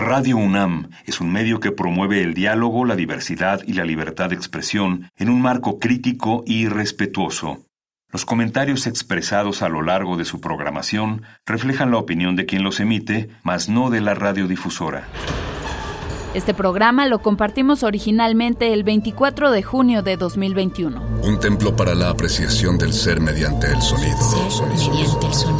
Radio UNAM es un medio que promueve el diálogo, la diversidad y la libertad de expresión en un marco crítico y respetuoso. Los comentarios expresados a lo largo de su programación reflejan la opinión de quien los emite, mas no de la radiodifusora. Este programa lo compartimos originalmente el 24 de junio de 2021. Un templo para la apreciación del ser mediante el sonido. Ser mediante el sonido.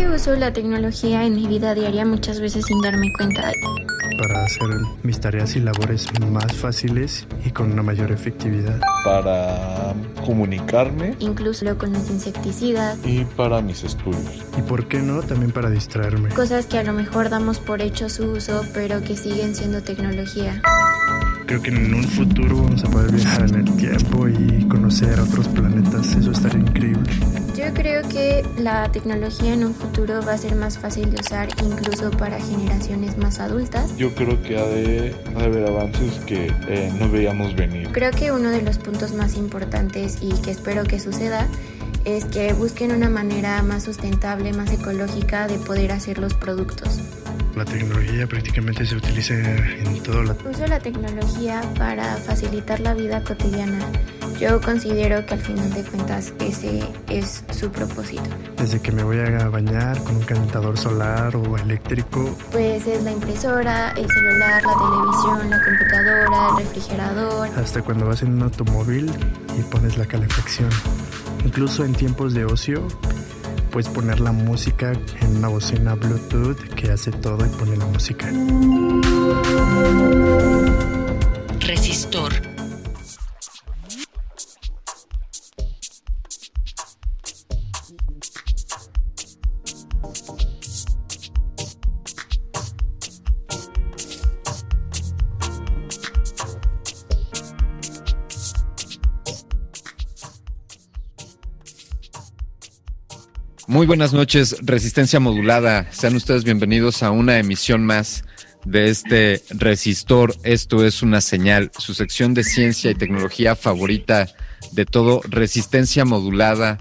Que uso la tecnología en mi vida diaria muchas veces sin darme cuenta. Para hacer mis tareas y labores más fáciles y con una mayor efectividad. Para comunicarme. Incluso con los insecticidas. Y para mis estudios. Y por qué no, también para distraerme. Cosas que a lo mejor damos por hecho su uso, pero que siguen siendo tecnología. Creo que en un futuro vamos a poder viajar en el tiempo y conocer otros planetas. Eso estaría increíble. Yo creo que la tecnología en un futuro va a ser más fácil de usar incluso para generaciones más adultas. Yo creo que ha de, ha de haber avances que eh, no veíamos venir. Creo que uno de los puntos más importantes y que espero que suceda es que busquen una manera más sustentable, más ecológica de poder hacer los productos. La tecnología prácticamente se utiliza en todo la... Uso la tecnología para facilitar la vida cotidiana. Yo considero que al final de cuentas ese es su propósito. Desde que me voy a bañar con un calentador solar o eléctrico. Pues es la impresora, el celular, la televisión, la computadora, el refrigerador. Hasta cuando vas en un automóvil y pones la calefacción. Incluso en tiempos de ocio puedes poner la música en una bocina Bluetooth que hace todo y pone la música. Muy buenas noches, Resistencia Modulada. Sean ustedes bienvenidos a una emisión más de este Resistor. Esto es una señal, su sección de ciencia y tecnología favorita de todo, Resistencia Modulada